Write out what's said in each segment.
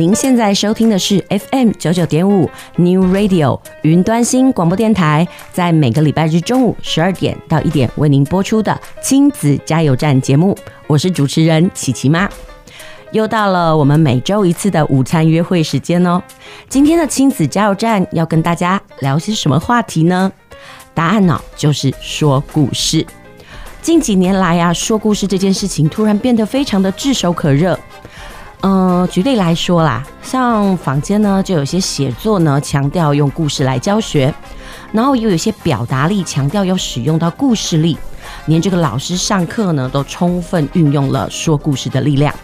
您现在收听的是 FM 九九点五 New Radio 云端新广播电台，在每个礼拜日中午十二点到一点为您播出的亲子加油站节目，我是主持人琪琪妈。又到了我们每周一次的午餐约会时间哦。今天的亲子加油站要跟大家聊些什么话题呢？答案呢，就是说故事。近几年来啊，说故事这件事情突然变得非常的炙手可热。嗯，举例来说啦，像坊间呢，就有些写作呢强调用故事来教学，然后又有些表达力强调要使用到故事力，连这个老师上课呢都充分运用了说故事的力量。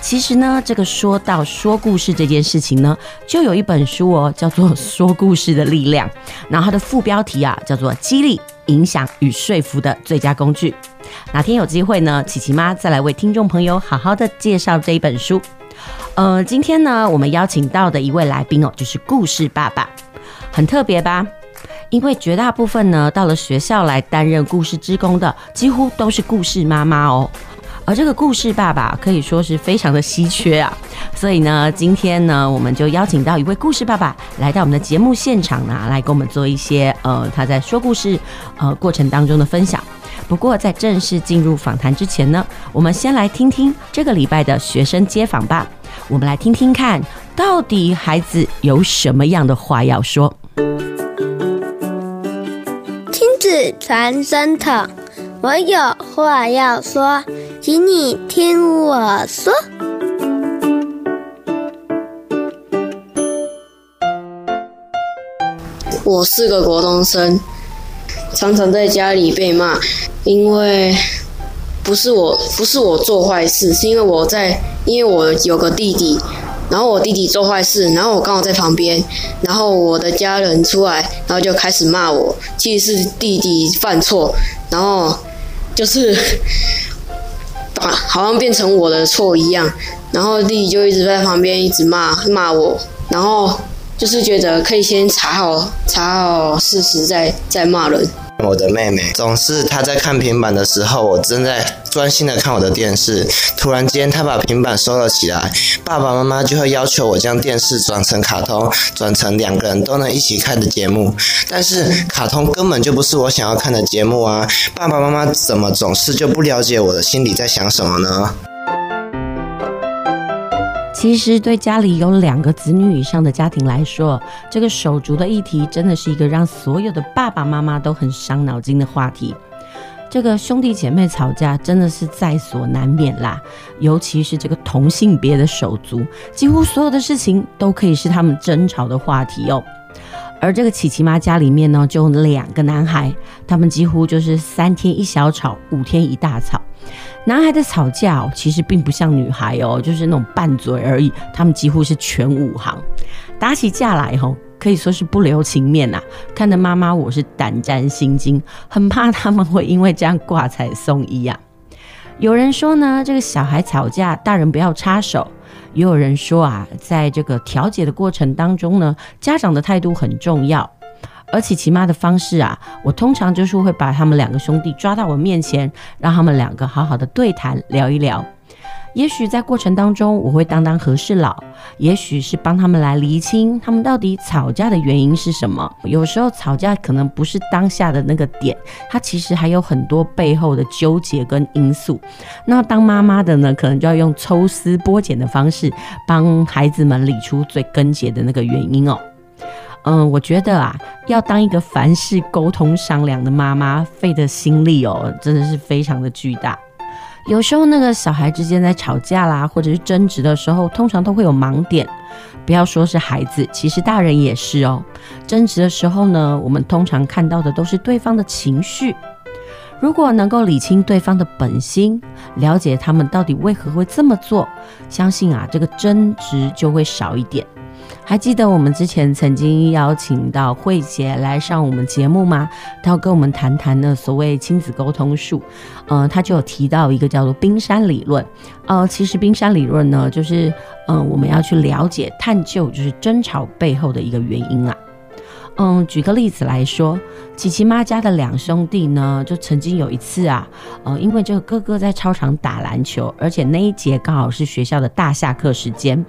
其实呢，这个说到说故事这件事情呢，就有一本书哦，叫做《说故事的力量》，然后它的副标题啊叫做“激励、影响与说服的最佳工具”。哪天有机会呢，琪琪妈再来为听众朋友好好的介绍这一本书。呃，今天呢，我们邀请到的一位来宾哦，就是故事爸爸，很特别吧？因为绝大部分呢，到了学校来担任故事职工的，几乎都是故事妈妈哦。而这个故事爸爸可以说是非常的稀缺啊，所以呢，今天呢，我们就邀请到一位故事爸爸来到我们的节目现场呢，来跟我们做一些呃他在说故事呃过程当中的分享。不过在正式进入访谈之前呢，我们先来听听这个礼拜的学生街访吧。我们来听听看，到底孩子有什么样的话要说？亲子传声筒，我有话要说。请你听我说。我是个国中生，常常在家里被骂，因为不是我，不是我做坏事，是因为我在，因为我有个弟弟，然后我弟弟做坏事，然后我刚好在旁边，然后我的家人出来，然后就开始骂我，其实是弟弟犯错，然后就是。好像变成我的错一样，然后弟弟就一直在旁边一直骂骂我，然后就是觉得可以先查好查好事实再再骂人。我的妹妹总是她在看平板的时候，我正在专心的看我的电视，突然间她把平板收了起来，爸爸妈妈就会要求我将电视转成卡通，转成两个人都能一起看的节目，但是卡通根本就不是我想要看的节目啊！爸爸妈妈怎么总是就不了解我的心里在想什么呢？其实，对家里有两个子女以上的家庭来说，这个手足的议题真的是一个让所有的爸爸妈妈都很伤脑筋的话题。这个兄弟姐妹吵架真的是在所难免啦，尤其是这个同性别的手足，几乎所有的事情都可以是他们争吵的话题哦。而这个琪琪妈家里面呢，就两个男孩，他们几乎就是三天一小吵，五天一大吵。男孩的吵架哦，其实并不像女孩哦，就是那种拌嘴而已。他们几乎是全武行，打起架来吼，可以说是不留情面呐。看得妈妈我是胆战心惊，很怕他们会因为这样挂彩送医啊。有人说呢，这个小孩吵架，大人不要插手；也有人说啊，在这个调解的过程当中呢，家长的态度很重要。而且骑妈的方式啊，我通常就是会把他们两个兄弟抓到我面前，让他们两个好好的对谈聊一聊。也许在过程当中，我会当当和事佬，也许是帮他们来厘清他们到底吵架的原因是什么。有时候吵架可能不是当下的那个点，它其实还有很多背后的纠结跟因素。那当妈妈的呢，可能就要用抽丝剥茧的方式，帮孩子们理出最根结的那个原因哦。嗯，我觉得啊，要当一个凡事沟通商量的妈妈，费的心力哦，真的是非常的巨大。有时候那个小孩之间在吵架啦，或者是争执的时候，通常都会有盲点。不要说是孩子，其实大人也是哦。争执的时候呢，我们通常看到的都是对方的情绪。如果能够理清对方的本心，了解他们到底为何会这么做，相信啊，这个争执就会少一点。还记得我们之前曾经邀请到慧姐来上我们节目吗？她要跟我们谈谈呢所谓亲子沟通术。呃，她就有提到一个叫做冰山理论。呃，其实冰山理论呢，就是嗯、呃，我们要去了解、探究，就是争吵背后的一个原因啊。嗯，举个例子来说，琪琪妈家的两兄弟呢，就曾经有一次啊，呃，因为这个哥哥在操场打篮球，而且那一节刚好是学校的大下课时间。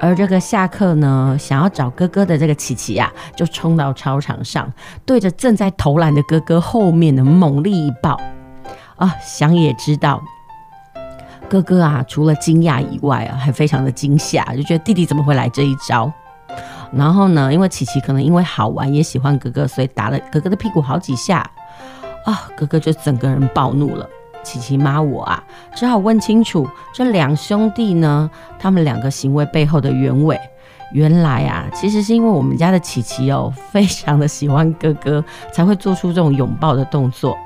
而这个下课呢，想要找哥哥的这个琪琪啊，就冲到操场上，对着正在投篮的哥哥后面的猛力一抱啊！想也知道，哥哥啊，除了惊讶以外啊，还非常的惊吓，就觉得弟弟怎么会来这一招？然后呢，因为琪琪可能因为好玩，也喜欢哥哥，所以打了哥哥的屁股好几下啊，哥哥就整个人暴怒了。琪琪妈，我啊，只好问清楚这两兄弟呢，他们两个行为背后的原委。原来啊，其实是因为我们家的琪琪哦，非常的喜欢哥哥，才会做出这种拥抱的动作。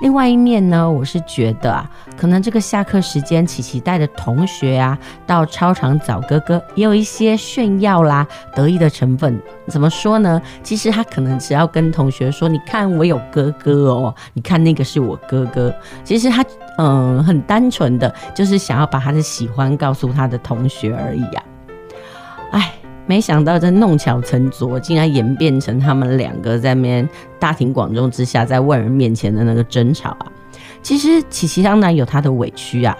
另外一面呢，我是觉得啊，可能这个下课时间，琪琪带着同学啊到操场找哥哥，也有一些炫耀啦、得意的成分。怎么说呢？其实他可能只要跟同学说：“你看我有哥哥哦，你看那个是我哥哥。”其实他嗯、很单纯的，就是想要把他的喜欢告诉他的同学而已啊。哎。没想到这弄巧成拙，竟然演变成他们两个在面大庭广众之下，在外人面前的那个争吵啊！其实琪琪当然有她的委屈啊，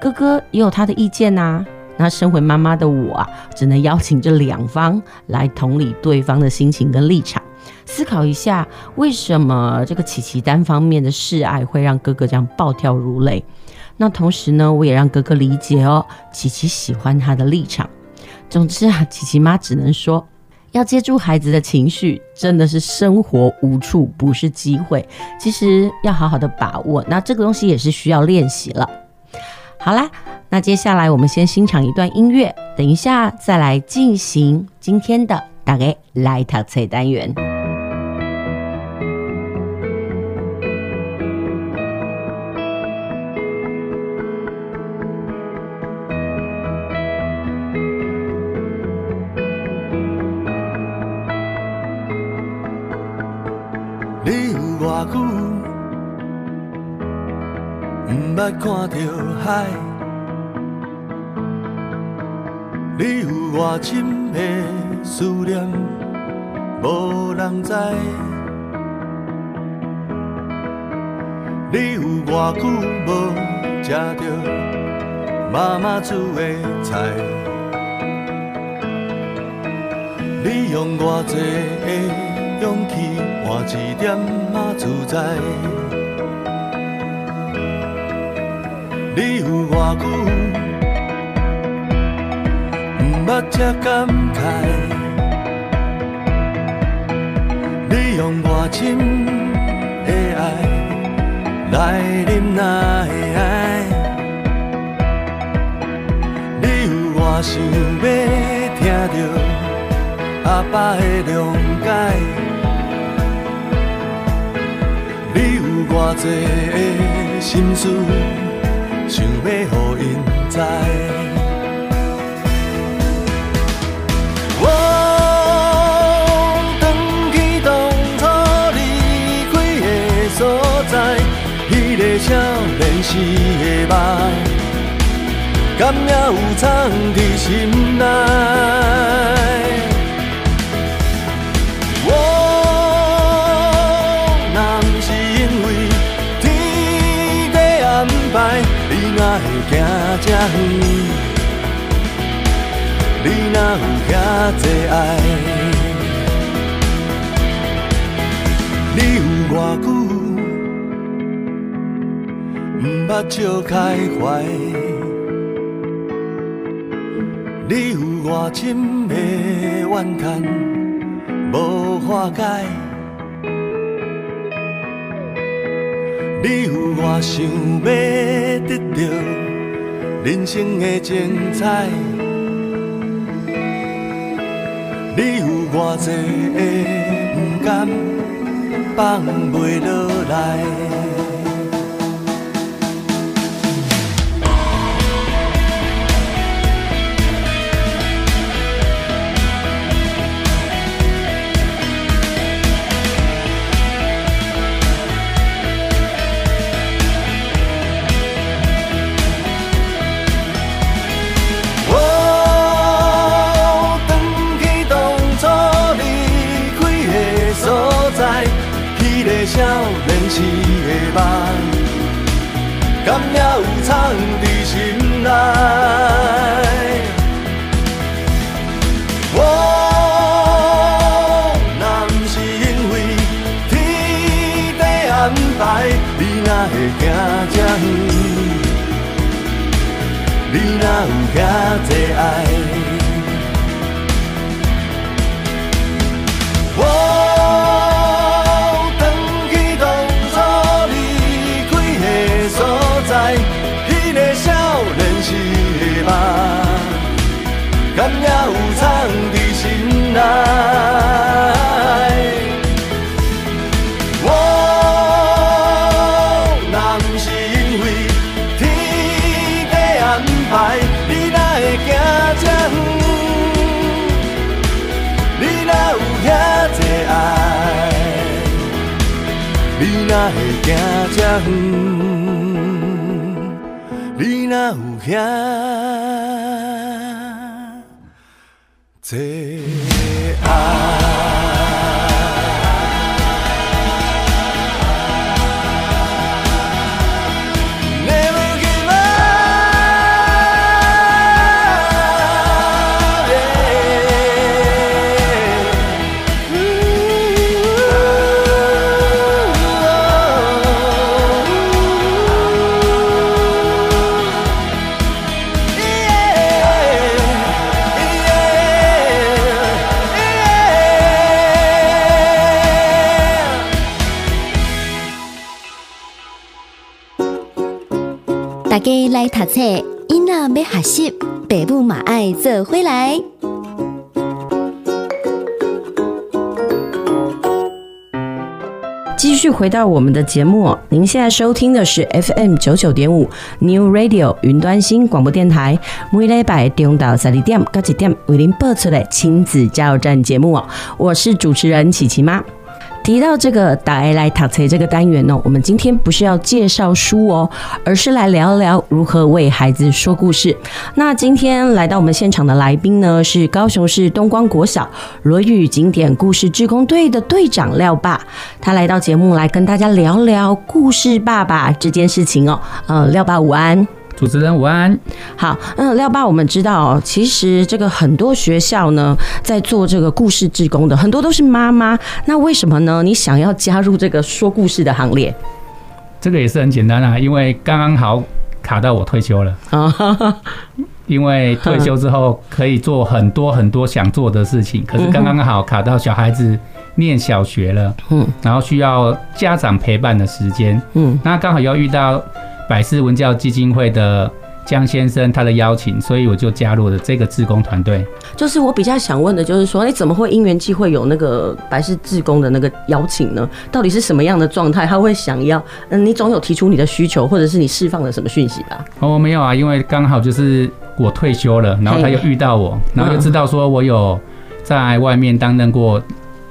哥哥也有他的意见呐、啊。那身为妈妈的我啊，只能邀请这两方来同理对方的心情跟立场，思考一下为什么这个琪琪单方面的示爱会让哥哥这样暴跳如雷。那同时呢，我也让哥哥理解哦，琪琪喜欢他的立场。总之啊，琪琪妈只能说，要接住孩子的情绪，真的是生活无处不是机会。其实要好好的把握，那这个东西也是需要练习了。好啦，那接下来我们先欣赏一段音乐，等一下再来进行今天的大概来读菜单元。海，你有偌深的思念，无人知。你有偌久无食着妈妈煮的菜，你用偌济的勇气换一点仔自在。你有偌久毋捌这感慨？你用偌深的爱来忍耐？你有偌想要听到阿爸的谅解？你有偌济的心事？想要予因知，我返去当初离开的所在，彼个少年时的梦，敢也有藏伫心内。多爱？你有偌久毋捌笑开怀？你有偌深的怨叹无化解？你有偌想要得到？人生的精彩，你有偌济的不甘，放袂落来。是的梦，敢也有藏在心内？我若不是因为天地安排，你哪会行这远？你哪有遐多爱？哪有家来读册，囡仔要学习，爸母嘛爱做回来。继续回到我们的节目，您现在收听的是 FM 九九点五 New Radio 云端新广播电台，每礼拜中到十二点到一点为您播出的亲子加油站节目哦，我是主持人琪琪妈。提到这个大家来读册这个单元呢，我们今天不是要介绍书哦，而是来聊聊如何为孩子说故事。那今天来到我们现场的来宾呢，是高雄市东光国小《论语》经典故事志工队的队长廖爸，他来到节目来跟大家聊聊故事爸爸这件事情哦。呃，廖爸午安。主持人午安，好，嗯，廖爸，我们知道哦，其实这个很多学校呢，在做这个故事志工的，很多都是妈妈。那为什么呢？你想要加入这个说故事的行列？这个也是很简单啊，因为刚刚好卡到我退休了啊。因为退休之后可以做很多很多想做的事情，可是刚刚好卡到小孩子念小学了，嗯，然后需要家长陪伴的时间，嗯，那刚好要遇到。百世文教基金会的江先生他的邀请，所以我就加入了这个志工团队。就是我比较想问的，就是说，你怎么会因缘际会有那个百世志工的那个邀请呢？到底是什么样的状态？他会想要？嗯，你总有提出你的需求，或者是你释放了什么讯息吧？哦，没有啊，因为刚好就是我退休了，然后他又遇到我，然后又知道说我有在外面担任过。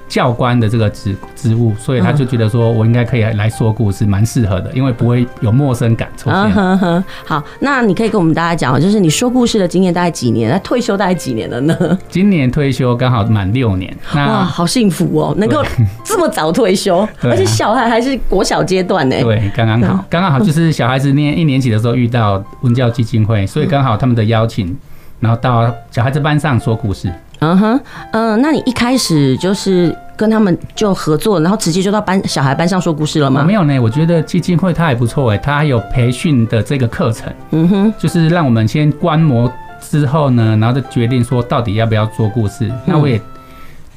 教官的这个职职务，所以他就觉得说我应该可以来说故事，蛮适合的，因为不会有陌生感出现。好，那你可以跟我们大家讲，就是你说故事的经验大概几年？那退休大概几年了呢？今年退休刚好满六年。哇，好幸福哦，能够这么早退休，而且小孩还是国小阶段呢。对，刚刚好，刚刚好就是小孩子念一年级的时候遇到文教基金会，所以刚好他们的邀请，然后到小孩子班上说故事。嗯哼，嗯，那你一开始就是跟他们就合作，然后直接就到班小孩班上说故事了吗？没有呢，我觉得基金会它还不错哎，它还有培训的这个课程，嗯哼，就是让我们先观摩之后呢，然后再决定说到底要不要做故事。那我也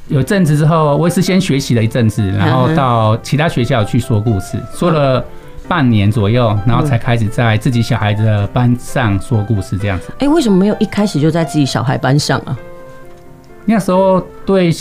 有阵子之后，我也是先学习了一阵子，然后到其他学校去说故事，说了半年左右，然后才开始在自己小孩的班上说故事这样子。哎，为什么没有一开始就在自己小孩班上啊？那时候对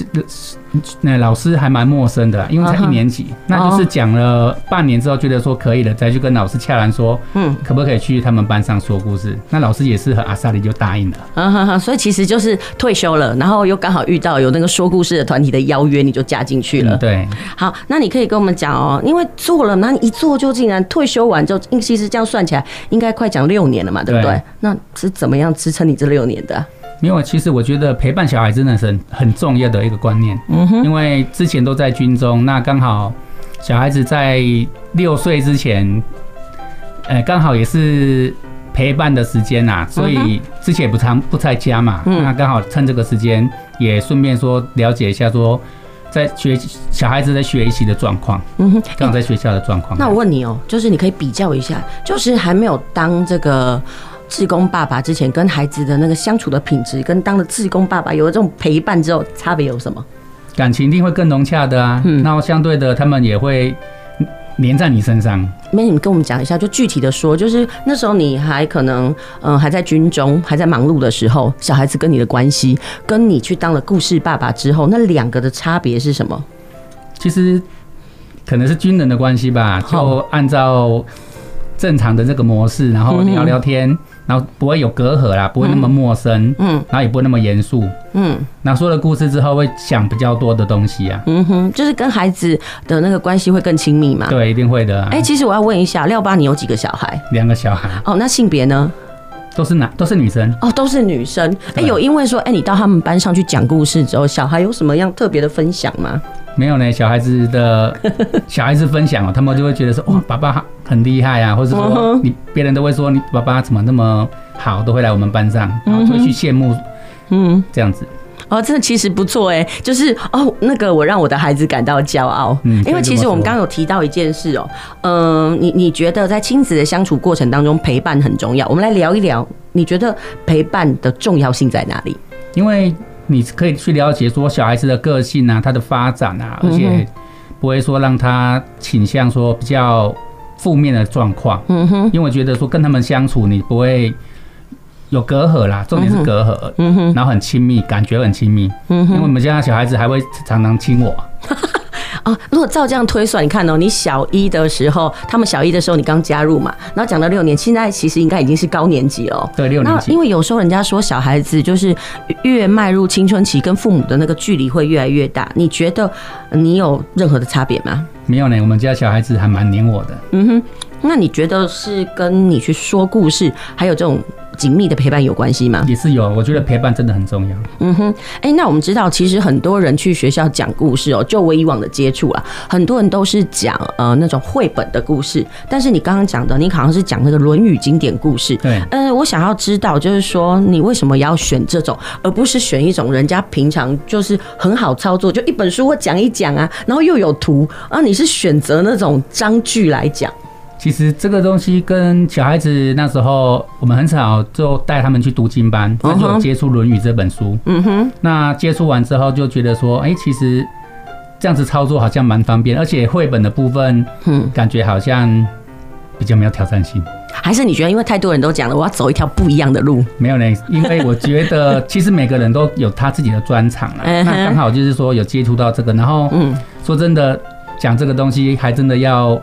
那老师还蛮陌生的，因为才一年级，那就是讲了半年之后，觉得说可以了，再去跟老师洽谈说，嗯，可不可以去他们班上说故事？那老师也是和阿萨里就答应了。嗯哼哼，所以其实就是退休了，然后又刚好遇到有那个说故事的团体的邀约，你就加进去了。对，好，那你可以跟我们讲哦，因为做了，那你一做就竟然退休完就，其实这样算起来应该快讲六年了嘛，对不对？那是怎么样支撑你这六年的？没有，其实我觉得陪伴小孩真的是很很重要的一个观念。嗯哼，因为之前都在军中，那刚好小孩子在六岁之前，呃，刚好也是陪伴的时间呐，所以之前也不常不在家嘛，嗯、那刚好趁这个时间，也顺便说了解一下说。在学小孩子在学习的状况，嗯哼，刚好在学校的状况。那我问你哦，就是你可以比较一下，就是还没有当这个志工爸爸之前，跟孩子的那个相处的品质，跟当了志工爸爸有了这种陪伴之后，差别有什么？感情一定会更融洽的啊。嗯，那相对的，他们也会。黏在你身上，那你们跟我们讲一下，就具体的说，就是那时候你还可能嗯、呃、还在军中，还在忙碌的时候，小孩子跟你的关系，跟你去当了故事爸爸之后，那两个的差别是什么？其实可能是军人的关系吧，就按照正常的这个模式，然后聊聊天。嗯然后不会有隔阂啦，不会那么陌生，嗯，然后也不会那么严肃，嗯。那说了故事之后，会想比较多的东西啊，嗯哼，就是跟孩子的那个关系会更亲密嘛。对，一定会的。哎，其实我要问一下，廖爸，你有几个小孩？两个小孩。哦，那性别呢？都是男，都是女生。哦，都是女生。哎，有因为说，哎，你到他们班上去讲故事之后，小孩有什么样特别的分享吗？没有呢，小孩子的 小孩子分享哦，他们就会觉得说，哇，爸爸很厉害啊，或者说你别人都会说你爸爸怎么那么好，都会来我们班上，然后就会去羡慕，嗯，这样子。哦，这其实不错哎，就是哦，那个我让我的孩子感到骄傲，嗯，因为其实我们刚刚有提到一件事哦，嗯，你你觉得在亲子的相处过程当中，陪伴很重要，我们来聊一聊，你觉得陪伴的重要性在哪里？因为。你可以去了解说小孩子的个性啊，他的发展啊，而且不会说让他倾向说比较负面的状况。嗯哼，因为我觉得说跟他们相处，你不会有隔阂啦，重点是隔阂。嗯哼，然后很亲密，感觉很亲密。嗯哼，因为我们家小孩子还会常常亲我。哦，如果照这样推算，你看哦，你小一的时候，他们小一的时候你刚加入嘛，然后讲到六年，现在其实应该已经是高年级了。对，六年级。因为有时候人家说小孩子就是越迈入青春期，跟父母的那个距离会越来越大。你觉得你有任何的差别吗？没有呢，我们家小孩子还蛮黏我的。嗯哼，那你觉得是跟你去说故事，还有这种？紧密的陪伴有关系吗？也是有，我觉得陪伴真的很重要。嗯哼，哎、欸，那我们知道，其实很多人去学校讲故事哦，就我以往的接触啊，很多人都是讲呃那种绘本的故事，但是你刚刚讲的，你好像是讲那个《论语》经典故事。对，呃，我想要知道，就是说你为什么要选这种，而不是选一种人家平常就是很好操作，就一本书我讲一讲啊，然后又有图啊，你是选择那种章句来讲？其实这个东西跟小孩子那时候，我们很少就带他们去读经班，他就接触《论语》这本书。嗯哼。那接触完之后就觉得说，哎，其实这样子操作好像蛮方便，而且绘本的部分，嗯，感觉好像比较没有挑战性。还是你觉得，因为太多人都讲了，我要走一条不一样的路？没有呢，因为我觉得 其实每个人都有他自己的专长了。那刚好就是说有接触到这个，然后，嗯，说真的，讲这个东西还真的要。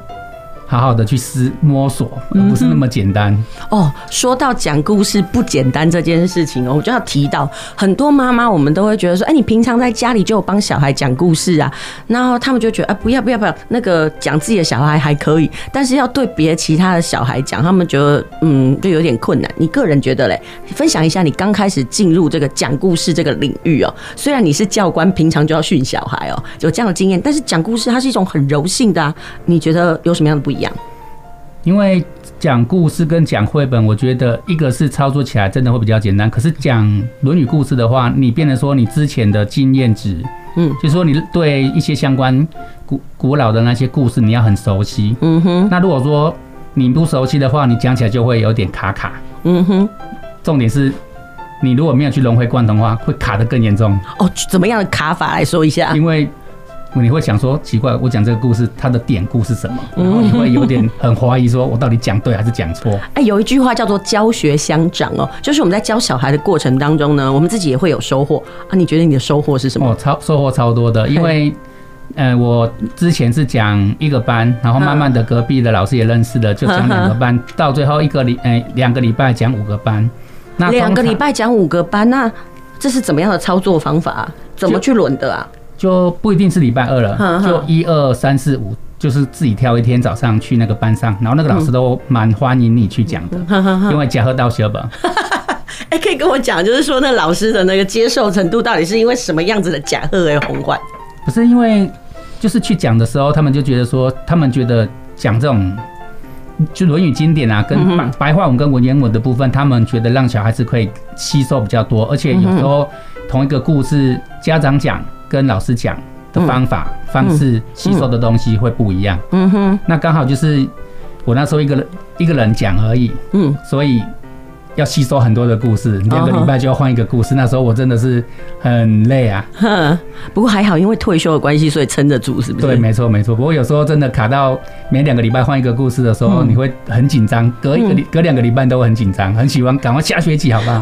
好好的去思摸索，而不是那么简单、嗯、哦。说到讲故事不简单这件事情哦，我就要提到很多妈妈，我们都会觉得说，哎，你平常在家里就有帮小孩讲故事啊，然后他们就觉得，啊，不要不要不要，那个讲自己的小孩还可以，但是要对别其他的小孩讲，他们觉得嗯，就有点困难。你个人觉得嘞？分享一下你刚开始进入这个讲故事这个领域哦。虽然你是教官，平常就要训小孩哦，有这样的经验，但是讲故事它是一种很柔性的啊，你觉得有什么样的不一样？因为讲故事跟讲绘本，我觉得一个是操作起来真的会比较简单。可是讲《论语》故事的话，你变得说你之前的经验值，嗯，就是说你对一些相关古古老的那些故事，你要很熟悉，嗯哼。那如果说你不熟悉的话，你讲起来就会有点卡卡，嗯哼。重点是，你如果没有去融会贯通的话，会卡得更严重。哦，怎么样的卡法来说一下？因为。你会想说奇怪，我讲这个故事，它的典故是什么？然后你会有点很怀疑，说我到底讲对还是讲错？哎，有一句话叫做“教学相长”哦，就是我们在教小孩的过程当中呢，我们自己也会有收获啊。你觉得你的收获是什么？哦，超收获超多的，因为呃，我之前是讲一个班，然后慢慢的隔壁的老师也认识了，就讲两个班，到最后一个礼哎两个礼拜讲五个班。那两个礼拜讲五个班，那这是怎么样的操作方法？怎么去轮的啊？就不一定是礼拜二了，就一二三四五，就是自己挑一天早上去那个班上，然后那个老师都蛮欢迎你去讲的，因为假贺到学本。哎，可以跟我讲，就是说那老师的那个接受程度到底是因为什么样子的假贺而红换？不是因为就是去讲的时候，他们就觉得说，他们觉得讲这种就《论语》经典啊，跟白白话文跟文言文的部分，他们觉得让小孩子可以吸收比较多，而且有时候同一个故事，家长讲跟老师讲的方法方式吸收的东西会不一样。嗯哼，那刚好就是我那时候一个人一个人讲而已。嗯，所以。要吸收很多的故事，两个礼拜就要换一个故事。Oh. 那时候我真的是很累啊。哼不过还好，因为退休的关系，所以撑得住，是不是？对，没错，没错。不过有时候真的卡到每两个礼拜换一个故事的时候，嗯、你会很紧张。隔一个礼，隔两个礼拜都很紧张，很喜欢赶快下学期，好不好？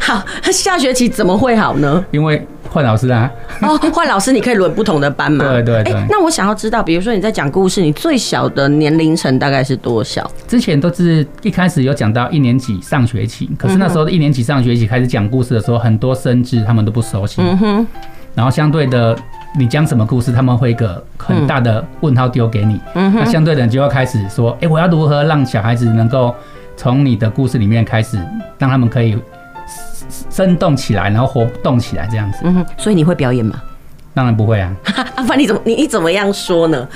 好，下学期怎么会好呢？因为。换老师啊！哦，换老师，你可以轮不同的班嘛？对 对对。欸，那我想要知道，比如说你在讲故事，你最小的年龄层大概是多小？之前都是一开始有讲到一年级上学期，可是那时候的一年级上学期开始讲故事的时候，很多生字他们都不熟悉。嗯哼。然后相对的，你讲什么故事，他们会一个很大的问号丢给你。嗯哼。那相对的，你就要开始说，哎，我要如何让小孩子能够从你的故事里面开始，让他们可以。生动起来，然后活动起来，这样子。嗯哼，所以你会表演吗？当然不会啊。阿 凡，你怎么你你怎么样说呢？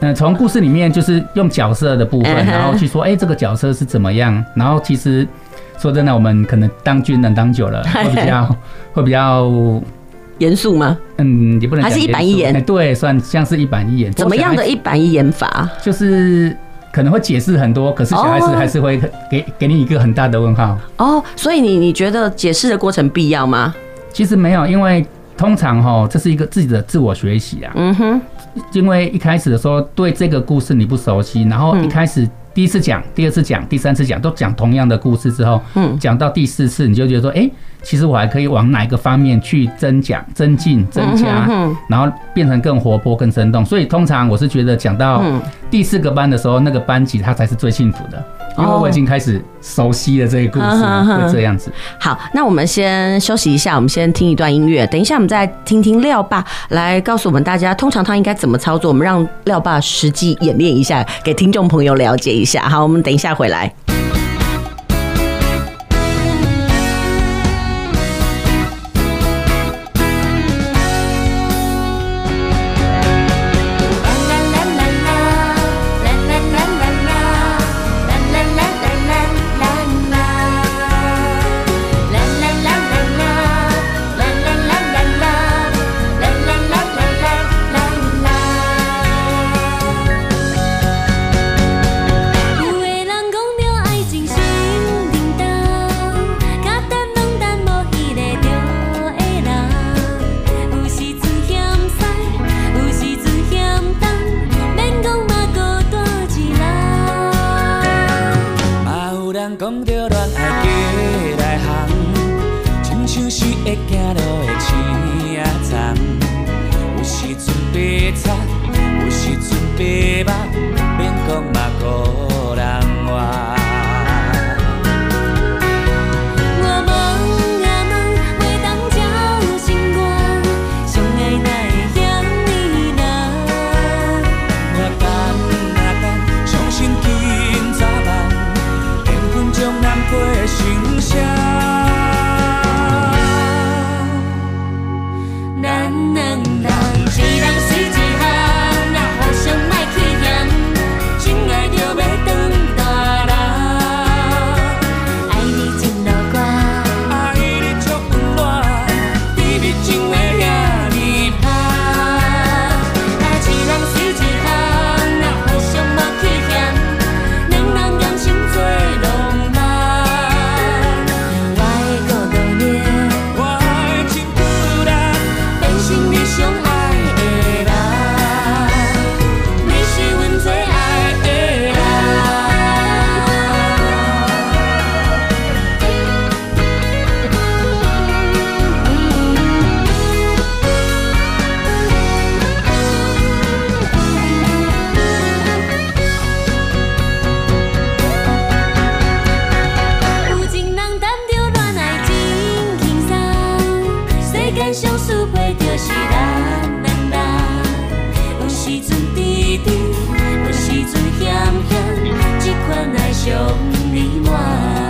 嗯，从故事里面就是用角色的部分，然后去说，哎，这个角色是怎么样？然后其实说真的，我们可能当军人当久了，会比较会比较严肃吗？嗯，也不能还是一板一眼。对，算像是一板一眼。怎么样的一板一眼法？就是。可能会解释很多，可是小孩子还是会给给你一个很大的问号。哦，所以你你觉得解释的过程必要吗？其实没有，因为通常哈，这是一个自己的自我学习啊。嗯哼，因为一开始的时候对这个故事你不熟悉，然后一开始第一次讲、第二次讲、第三次讲都讲同样的故事之后，嗯，讲到第四次你就觉得说，哎。其实我还可以往哪一个方面去增讲、增进、增加，然后变成更活泼、更生动。所以通常我是觉得讲到第四个班的时候，那个班级他才是最幸福的，因为我已经开始熟悉了这个故事，会这样子。好，那我们先休息一下，我们先听一段音乐。等一下我们再听听廖爸来告诉我们大家，通常他应该怎么操作。我们让廖爸实际演练一下，给听众朋友了解一下。好，我们等一下回来。时阵甜甜，有时阵咸咸，这款爱上你满。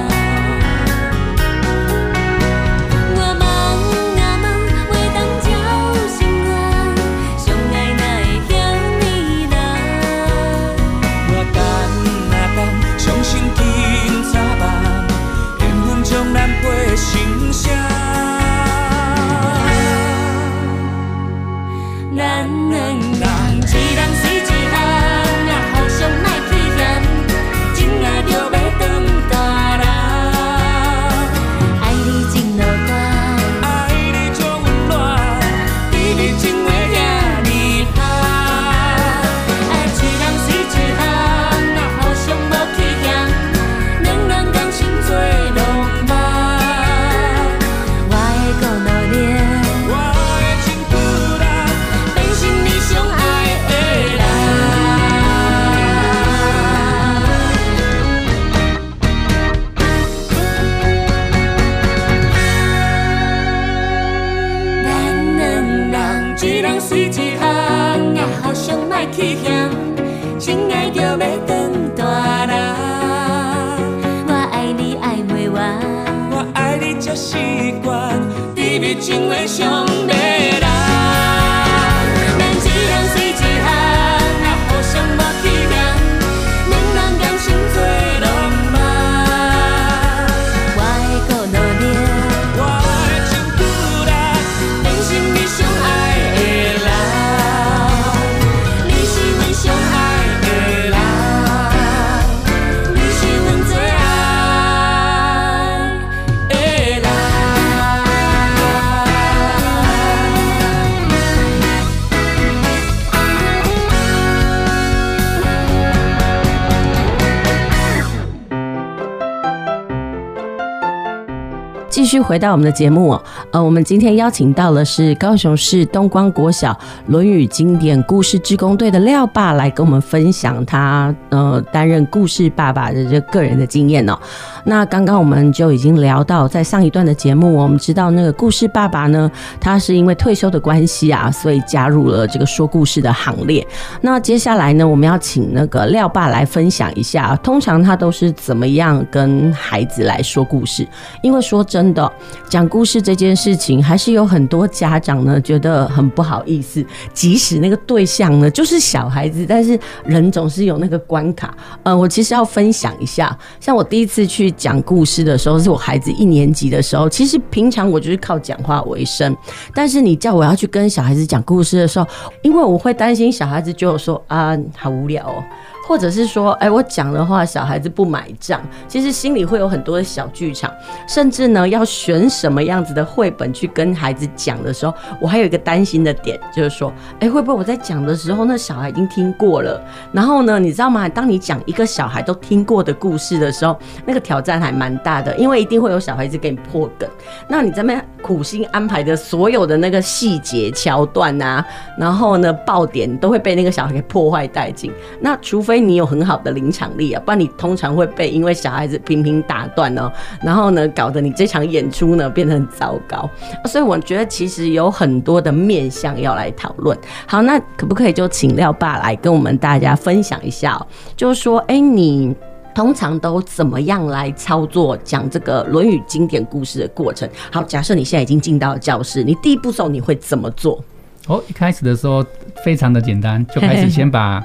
续回到我们的节目，呃，我们今天邀请到的是高雄市东光国小《论语》经典故事志工队的廖爸来跟我们分享他呃担任故事爸爸的这个个人的经验哦。那刚刚我们就已经聊到，在上一段的节目，我们知道那个故事爸爸呢，他是因为退休的关系啊，所以加入了这个说故事的行列。那接下来呢，我们要请那个廖爸来分享一下，通常他都是怎么样跟孩子来说故事？因为说真的。讲故事这件事情，还是有很多家长呢觉得很不好意思。即使那个对象呢就是小孩子，但是人总是有那个关卡。呃，我其实要分享一下，像我第一次去讲故事的时候，是我孩子一年级的时候。其实平常我就是靠讲话为生，但是你叫我要去跟小孩子讲故事的时候，因为我会担心小孩子就说啊，好无聊哦。或者是说，哎，我讲的话小孩子不买账，其实心里会有很多的小剧场，甚至呢，要选什么样子的绘本去跟孩子讲的时候，我还有一个担心的点，就是说，哎，会不会我在讲的时候，那小孩已经听过了？然后呢，你知道吗？当你讲一个小孩都听过的故事的时候，那个挑战还蛮大的，因为一定会有小孩子给你破梗。那你这边苦心安排的所有的那个细节桥段啊，然后呢，爆点都会被那个小孩给破坏殆尽。那除非。所以你有很好的临场力啊，不然你通常会被因为小孩子频频打断哦，然后呢，搞得你这场演出呢变得很糟糕。所以我觉得其实有很多的面向要来讨论。好，那可不可以就请廖爸来跟我们大家分享一下？就是说，哎，你通常都怎么样来操作讲这个《论语》经典故事的过程？好，假设你现在已经进到教室，你第一步骤你会怎么做？哦，一开始的时候非常的简单，就开始先把。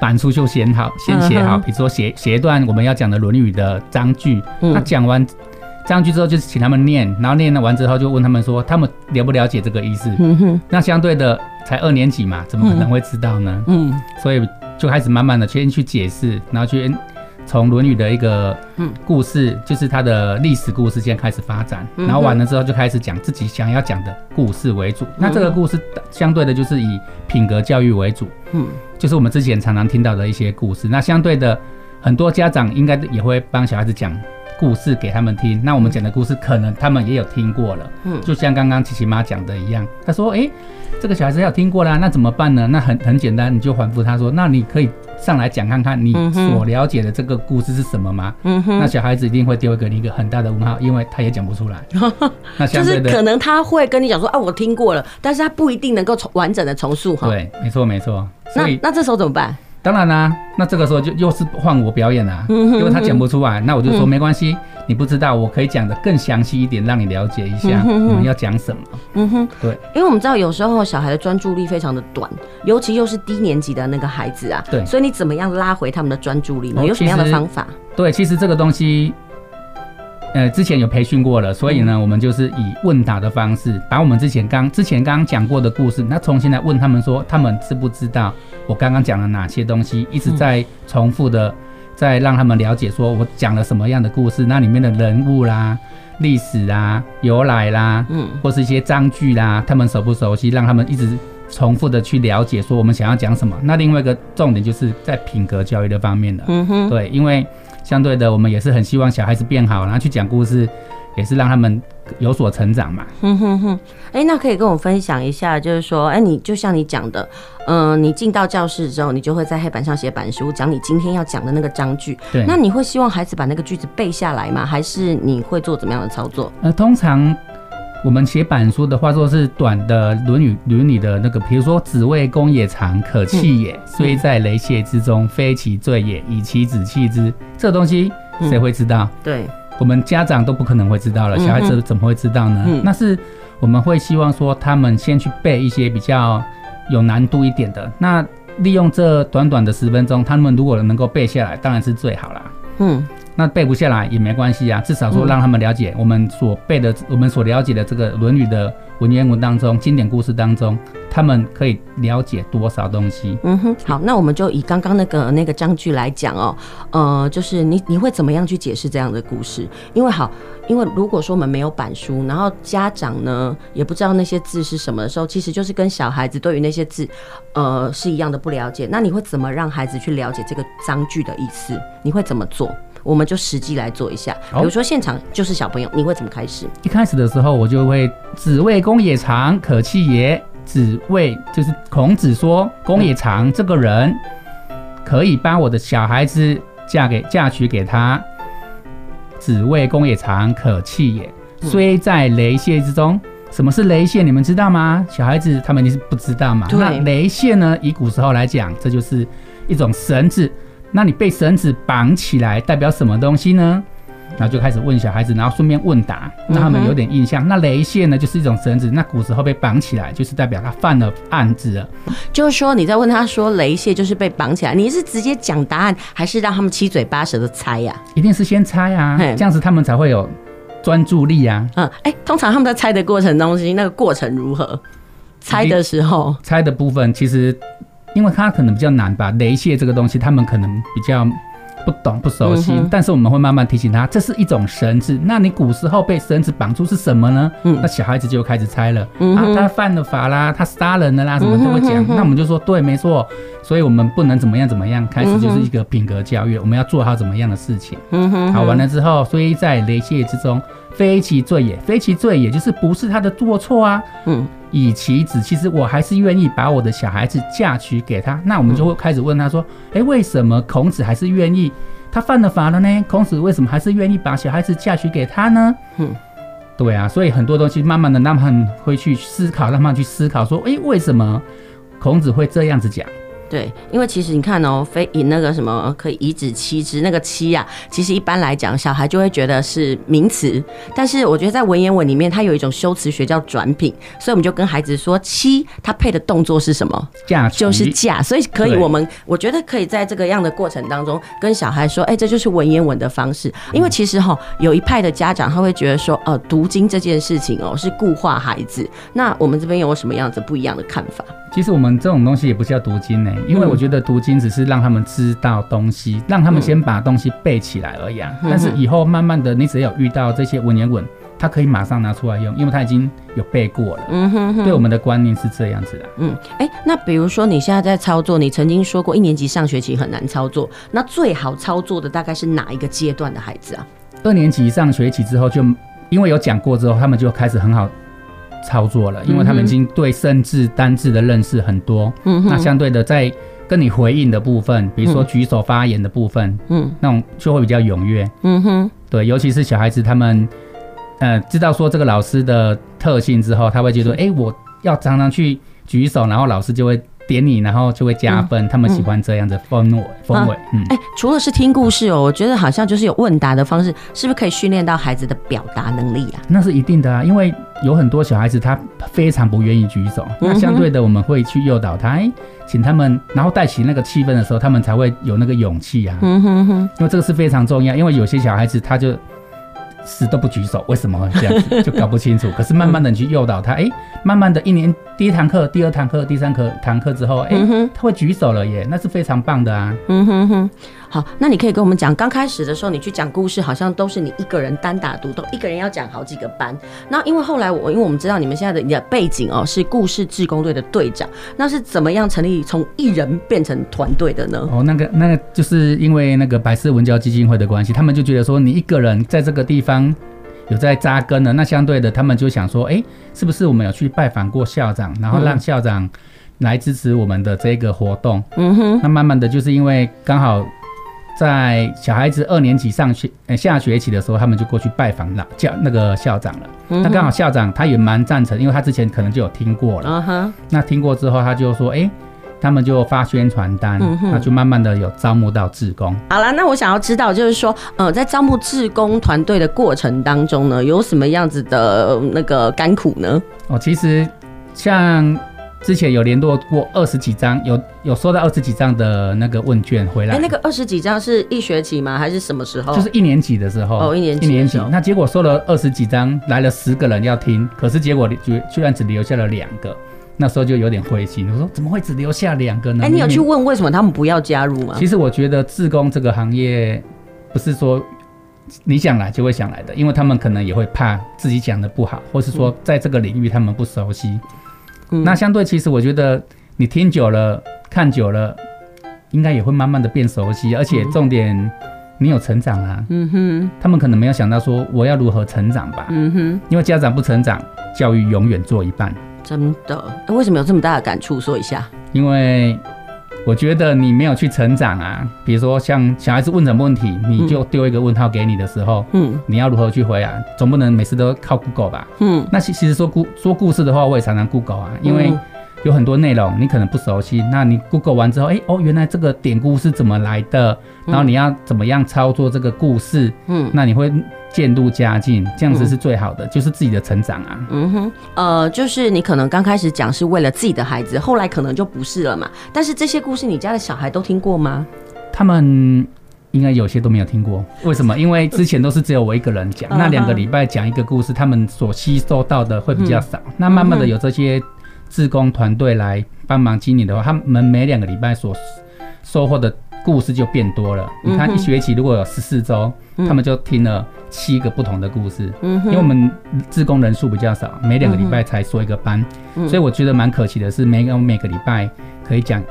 板书就写好，先写好。比如说写写一段我们要讲的《论语》的章句，他讲完章句之后，就是请他们念，然后念完之后就问他们说，他们了不了解这个意思？那相对的，才二年级嘛，怎么可能会知道呢？嗯，所以就开始慢慢的先去解释，然后去。从《论语》的一个故事，就是它的历史故事，先开始发展，然后完了之后就开始讲自己想要讲的故事为主。那这个故事相对的，就是以品格教育为主，嗯，就是我们之前常常听到的一些故事。那相对的，很多家长应该也会帮小孩子讲故事给他们听。那我们讲的故事，可能他们也有听过了，嗯，就像刚刚琪琪妈讲的一样，她说：“诶，这个小孩子要听过啦，那怎么办呢？”那很很简单，你就反复他说：“那你可以。”上来讲看看你所了解的这个故事是什么吗？嗯哼，那小孩子一定会丢给你一个很大的问号，因为他也讲不出来。那相对的就是可能他会跟你讲说啊，我听过了，但是他不一定能够从完整的重述哈。对，没错没错。那那这时候怎么办？当然啦、啊，那这个时候就又是换我表演啦、啊，因为他讲不出来，那我就说没关系。你不知道，我可以讲的更详细一点，让你了解一下我们要讲什么。嗯哼，对，因为我们知道有时候小孩的专注力非常的短，尤其又是低年级的那个孩子啊。对，所以你怎么样拉回他们的专注力呢？有什么样的方法？对，其实这个东西，呃，之前有培训过了，所以呢，我们就是以问答的方式，把我们之前刚之前刚刚讲过的故事，那重新来问他们说，他们知不知道我刚刚讲了哪些东西，一直在重复的。再让他们了解，说我讲了什么样的故事，那里面的人物啦、历史啊、由来啦，嗯，或是一些章句啦，他们熟不熟悉？让他们一直重复的去了解，说我们想要讲什么。那另外一个重点就是在品格教育的方面的，嗯哼，对，因为相对的，我们也是很希望小孩子变好，然后去讲故事。也是让他们有所成长嘛。哼哼哼，哎，那可以跟我分享一下，就是说，哎，你就像你讲的，嗯、呃，你进到教室之后，你就会在黑板上写板书，讲你今天要讲的那个章句。对。那你会希望孩子把那个句子背下来吗？还是你会做怎么样的操作？呃，通常我们写板书的话，说是短的《论语》伦理的那个，比如说“子谓公也长，可弃也；虽在雷泄之中，非其罪也，以其子弃之。”这个东西谁会知道？对，我们家长都不可能会知道了，小孩子怎么会知道呢？那是我们会希望说，他们先去背一些比较有难度一点的。那利用这短短的十分钟，他们如果能够背下来，当然是最好啦。嗯。那背不下来也没关系啊，至少说让他们了解我们所背的、嗯、我们所了解的这个《论语》的文言文当中经典故事当中，他们可以了解多少东西？嗯哼，好，那我们就以刚刚那个那个章句来讲哦，呃，就是你你会怎么样去解释这样的故事？因为好，因为如果说我们没有板书，然后家长呢也不知道那些字是什么的时候，其实就是跟小孩子对于那些字，呃，是一样的不了解。那你会怎么让孩子去了解这个章句的意思？你会怎么做？我们就实际来做一下，比如说现场就是小朋友，你会怎么开始？一开始的时候，我就会子谓公也长，可弃也。子谓就是孔子说，公也长这个人可以把我的小孩子嫁给嫁娶给他。子谓公也长，可弃也。虽在雷泄之中，什么是雷泄？你们知道吗？小孩子他们一定是不知道嘛。那雷泄呢？以古时候来讲，这就是一种绳子。那你被绳子绑起来代表什么东西呢？然后就开始问小孩子，然后顺便问答，让他们有点印象。那雷线呢，就是一种绳子。那古时候被绑起来，就是代表他犯了案子了。就是说你在问他说雷线就是被绑起来，你是直接讲答案，还是让他们七嘴八舌的猜呀？一定是先猜啊，这样子他们才会有专注力啊。嗯，哎，通常他们在猜的过程东西，那个过程如何？猜的时候，猜的部分其实。因为它可能比较难吧，雷泄这个东西，他们可能比较不懂、不熟悉。但是我们会慢慢提醒他，这是一种绳子。那你古时候被绳子绑住是什么呢？那小孩子就开始猜了。啊，他犯了法啦，他杀人了啦，什么都会讲。那我们就说，对，没错。所以我们不能怎么样怎么样，开始就是一个品格教育，我们要做好怎么样的事情。好，完了之后，所以在雷泄之中，非其罪也，非其罪也就是不是他的过错啊。嗯。以其子，其实我还是愿意把我的小孩子嫁娶给他。那我们就会开始问他说：“诶，为什么孔子还是愿意？他犯了法了呢？孔子为什么还是愿意把小孩子嫁娶给他呢？”嗯，对啊，所以很多东西慢慢的让他们会去思考，让他们去思考说：“诶，为什么孔子会这样子讲？”对，因为其实你看哦，非以那个什么可以以子妻之那个妻啊，其实一般来讲，小孩就会觉得是名词。但是我觉得在文言文里面，它有一种修辞学叫转品，所以我们就跟孩子说，妻它配的动作是什么？嫁，就是嫁。所以可以，我们我觉得可以在这个样的过程当中跟小孩说，哎，这就是文言文的方式。因为其实哈，有一派的家长他会觉得说，呃，读经这件事情哦是固化孩子。那我们这边有什么样子不一样的看法？其实我们这种东西也不叫读经呢，因为我觉得读经只是让他们知道东西，让他们先把东西背起来而已啊。但是以后慢慢的，你只要遇到这些文言文，他可以马上拿出来用，因为他已经有背过了。嗯哼哼。对我们的观念是这样子的。嗯，哎，那比如说你现在在操作，你曾经说过一年级上学期很难操作，那最好操作的大概是哪一个阶段的孩子啊？二年级上学期之后，就因为有讲过之后，他们就开始很好。操作了，因为他们已经对生字单字的认识很多。嗯，那相对的，在跟你回应的部分，比如说举手发言的部分，嗯，那种就会比较踊跃。嗯哼，对，尤其是小孩子，他们呃知道说这个老师的特性之后，他会觉得，哎，我要常常去举手，然后老师就会。点你，然后就会加分。嗯、他们喜欢这样的氛围氛围。嗯，哎、欸，除了是听故事哦，我觉得好像就是有问答的方式，是不是可以训练到孩子的表达能力啊？那是一定的啊，因为有很多小孩子他非常不愿意举手。嗯、那相对的，我们会去诱导他，哎，请他们，然后带起那个气氛的时候，他们才会有那个勇气啊。嗯哼哼，因为这个是非常重要，因为有些小孩子他就。死都不举手，为什么会这样子？就搞不清楚。可是慢慢的你去诱导他，哎、欸，慢慢的一年第一堂课、第二堂课、第三课堂课之后，哎、欸，他会举手了耶，那是非常棒的啊。嗯哼哼。好，那你可以跟我们讲，刚开始的时候你去讲故事，好像都是你一个人单打独斗，一个人要讲好几个班。那因为后来我，因为我们知道你们现在的你的背景哦，是故事志工队的队长，那是怎么样成立从一人变成团队的呢？哦，那个那个就是因为那个白色文教基金会的关系，他们就觉得说你一个人在这个地方有在扎根了，那相对的他们就想说，哎、欸，是不是我们有去拜访过校长，然后让校长来支持我们的这个活动？嗯哼，那慢慢的就是因为刚好。在小孩子二年级上学呃下学期的时候，他们就过去拜访老教那个校长了。嗯、那刚好校长他也蛮赞成，因为他之前可能就有听过了。那听过之后，他就说：“哎、欸，他们就发宣传单，嗯、就慢慢的有招募到志工。”好了，那我想要知道，就是说，呃，在招募志工团队的过程当中呢，有什么样子的那个甘苦呢？哦，其实像。之前有联络过二十几张，有有收到二十几张的那个问卷回来。哎，那个二十几张是一学期吗？还是什么时候？就是一年级的时候。哦，一年级。一年级。那结果收了二十几张，来了十个人要听，可是结果居居然只留下了两个，那时候就有点灰心。我说怎么会只留下两个呢？哎，你有去问为什么他们不要加入吗？其实我觉得自工这个行业不是说你想来就会想来的，因为他们可能也会怕自己讲的不好，或是说在这个领域他们不熟悉。嗯、那相对，其实我觉得你听久了、看久了，应该也会慢慢的变熟悉，而且重点，你有成长啊。嗯哼。他们可能没有想到说我要如何成长吧。嗯哼。因为家长不成长，教育永远做一半。真的？为什么有这么大的感触？说一下。因为。我觉得你没有去成长啊，比如说像小孩子问什么问题，你就丢一个问号给你的时候，嗯，你要如何去回答？总不能每次都靠 Google 吧？嗯，那其其实说故说故事的话，我也常常 Google 啊，因为有很多内容你可能不熟悉，那你 Google 完之后，哎、欸、哦，原来这个典故是怎么来的？然后你要怎么样操作这个故事？嗯，那你会。渐入佳境，这样子是最好的，嗯、就是自己的成长啊。嗯哼，呃，就是你可能刚开始讲是为了自己的孩子，后来可能就不是了嘛。但是这些故事，你家的小孩都听过吗？他们应该有些都没有听过。为什么？因为之前都是只有我一个人讲，那两个礼拜讲一个故事，他们所吸收到的会比较少。嗯、那慢慢的有这些志工团队来帮忙经营的话，他们每两个礼拜所收获的故事就变多了。你看一学期如果有十四周，他们就听了。七个不同的故事，嗯，因为我们志工人数比较少，每两个礼拜才说一个班，嗯，所以我觉得蛮可惜的是，每个每个礼拜可以讲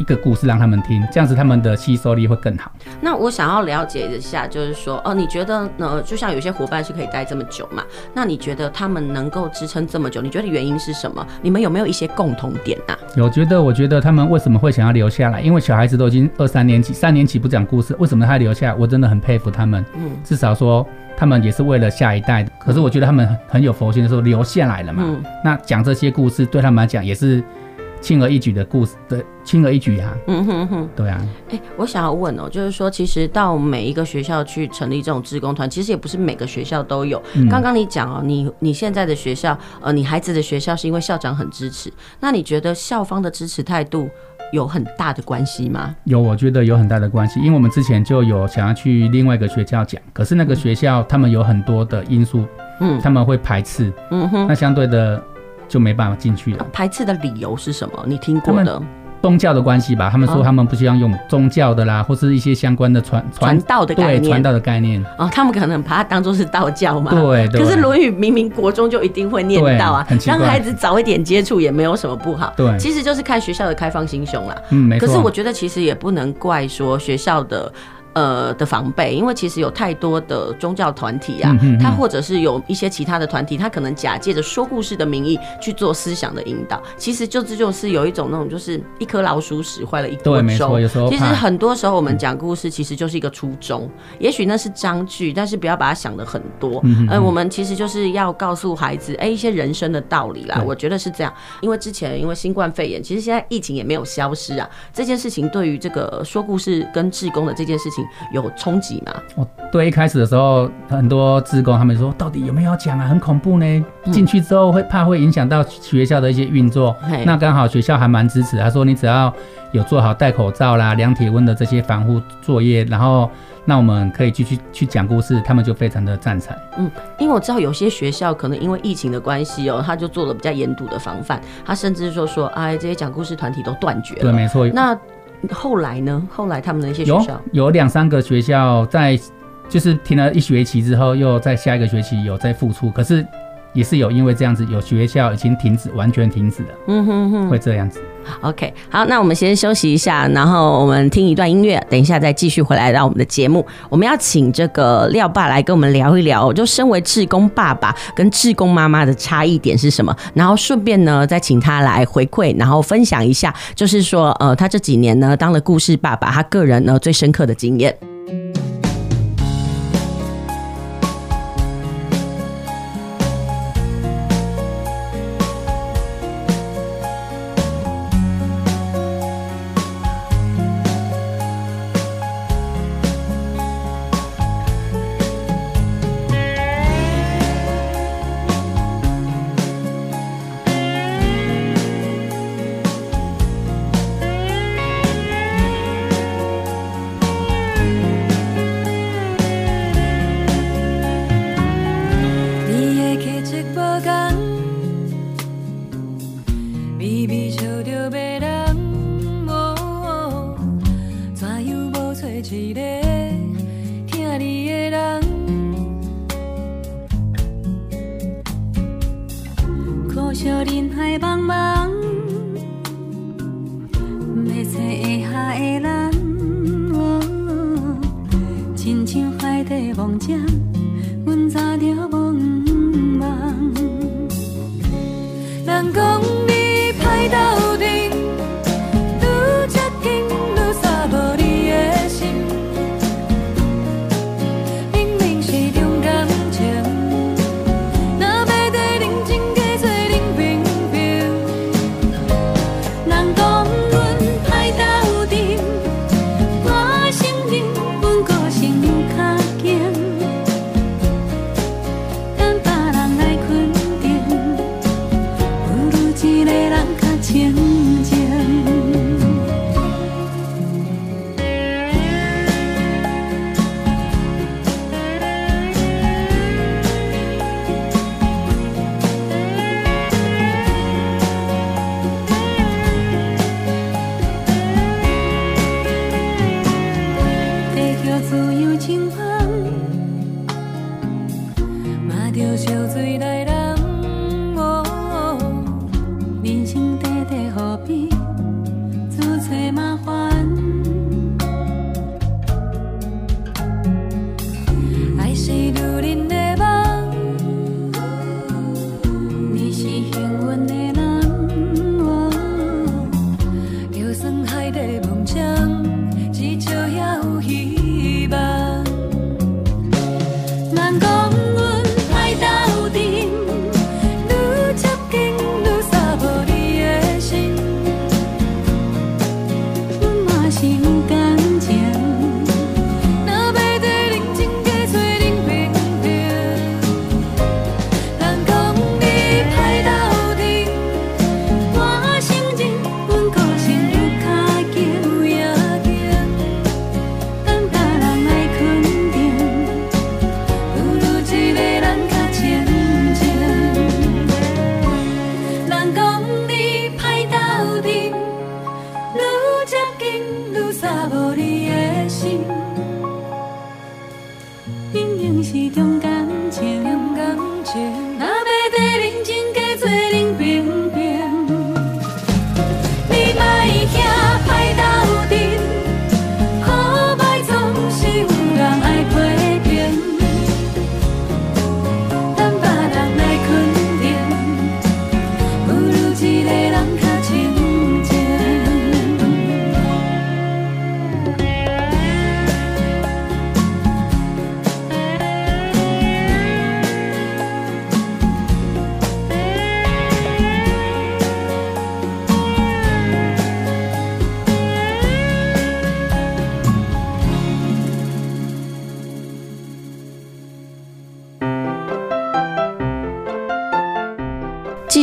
一个故事让他们听，这样子他们的吸收力会更好。那我想要了解一下，就是说，哦，你觉得呢？就像有些伙伴是可以待这么久嘛？那你觉得他们能够支撑这么久？你觉得原因是什么？你们有没有一些共同点啊？有，觉得我觉得他们为什么会想要留下来？因为小孩子都已经二三年级，三年级不讲故事，为什么他留下来？我真的很佩服他们。嗯，至少说。他们也是为了下一代，可是我觉得他们很很有佛心的时候留下来了嘛。嗯、那讲这些故事对他们来讲也是轻而易举的故事，对，轻而易举啊。嗯哼哼，对啊。哎、欸，我想要问哦、喔，就是说，其实到每一个学校去成立这种志工团，其实也不是每个学校都有。刚刚、嗯、你讲哦、喔，你你现在的学校，呃，你孩子的学校是因为校长很支持，那你觉得校方的支持态度？有很大的关系吗？有，我觉得有很大的关系，因为我们之前就有想要去另外一个学校讲，可是那个学校他们有很多的因素，嗯，他们会排斥，嗯哼，那相对的就没办法进去了。排斥的理由是什么？你听过的？宗教的关系吧，他们说他们不希望用宗教的啦，或是一些相关的传传道的概念，传道的概念哦，他们可能把它当做是道教嘛。对，对。可是《论语》明明国中就一定会念到啊，让孩子早一点接触也没有什么不好。对，其实就是看学校的开放心胸啦。嗯，没错。可是我觉得其实也不能怪说学校的。呃的防备，因为其实有太多的宗教团体啊，他、嗯、或者是有一些其他的团体，他可能假借着说故事的名义去做思想的引导，其实就这就是有一种那种就是一颗老鼠屎坏了一锅粥。对，没错，有时候其实很多时候我们讲故事其实就是一个初衷，嗯、也许那是章句，但是不要把它想的很多。嗯，呃，我们其实就是要告诉孩子，哎、欸，一些人生的道理啦。我觉得是这样，因为之前因为新冠肺炎，其实现在疫情也没有消失啊。这件事情对于这个说故事跟志工的这件事情。有冲击吗？哦，对，一开始的时候，很多职工他们说，到底有没有讲啊？很恐怖呢。进去之后会怕会影响到学校的一些运作。嗯、那刚好学校还蛮支持，他说你只要有做好戴口罩啦、量体温的这些防护作业，然后那我们可以继续去讲故事，他们就非常的赞成。嗯，因为我知道有些学校可能因为疫情的关系哦，他就做了比较严堵的防范，他甚至说说，哎，这些讲故事团体都断绝了。对，没错。那后来呢？后来他们的一些学校有有两三个学校在，就是停了一学期之后，又在下一个学期有在复出。可是也是有因为这样子，有学校已经停止，完全停止了。嗯哼哼，会这样子。OK，好，那我们先休息一下，然后我们听一段音乐，等一下再继续回来到我们的节目。我们要请这个廖爸来跟我们聊一聊，就身为志工爸爸跟志工妈妈的差异点是什么？然后顺便呢，再请他来回馈，然后分享一下，就是说，呃，他这几年呢当了故事爸爸，他个人呢最深刻的经验。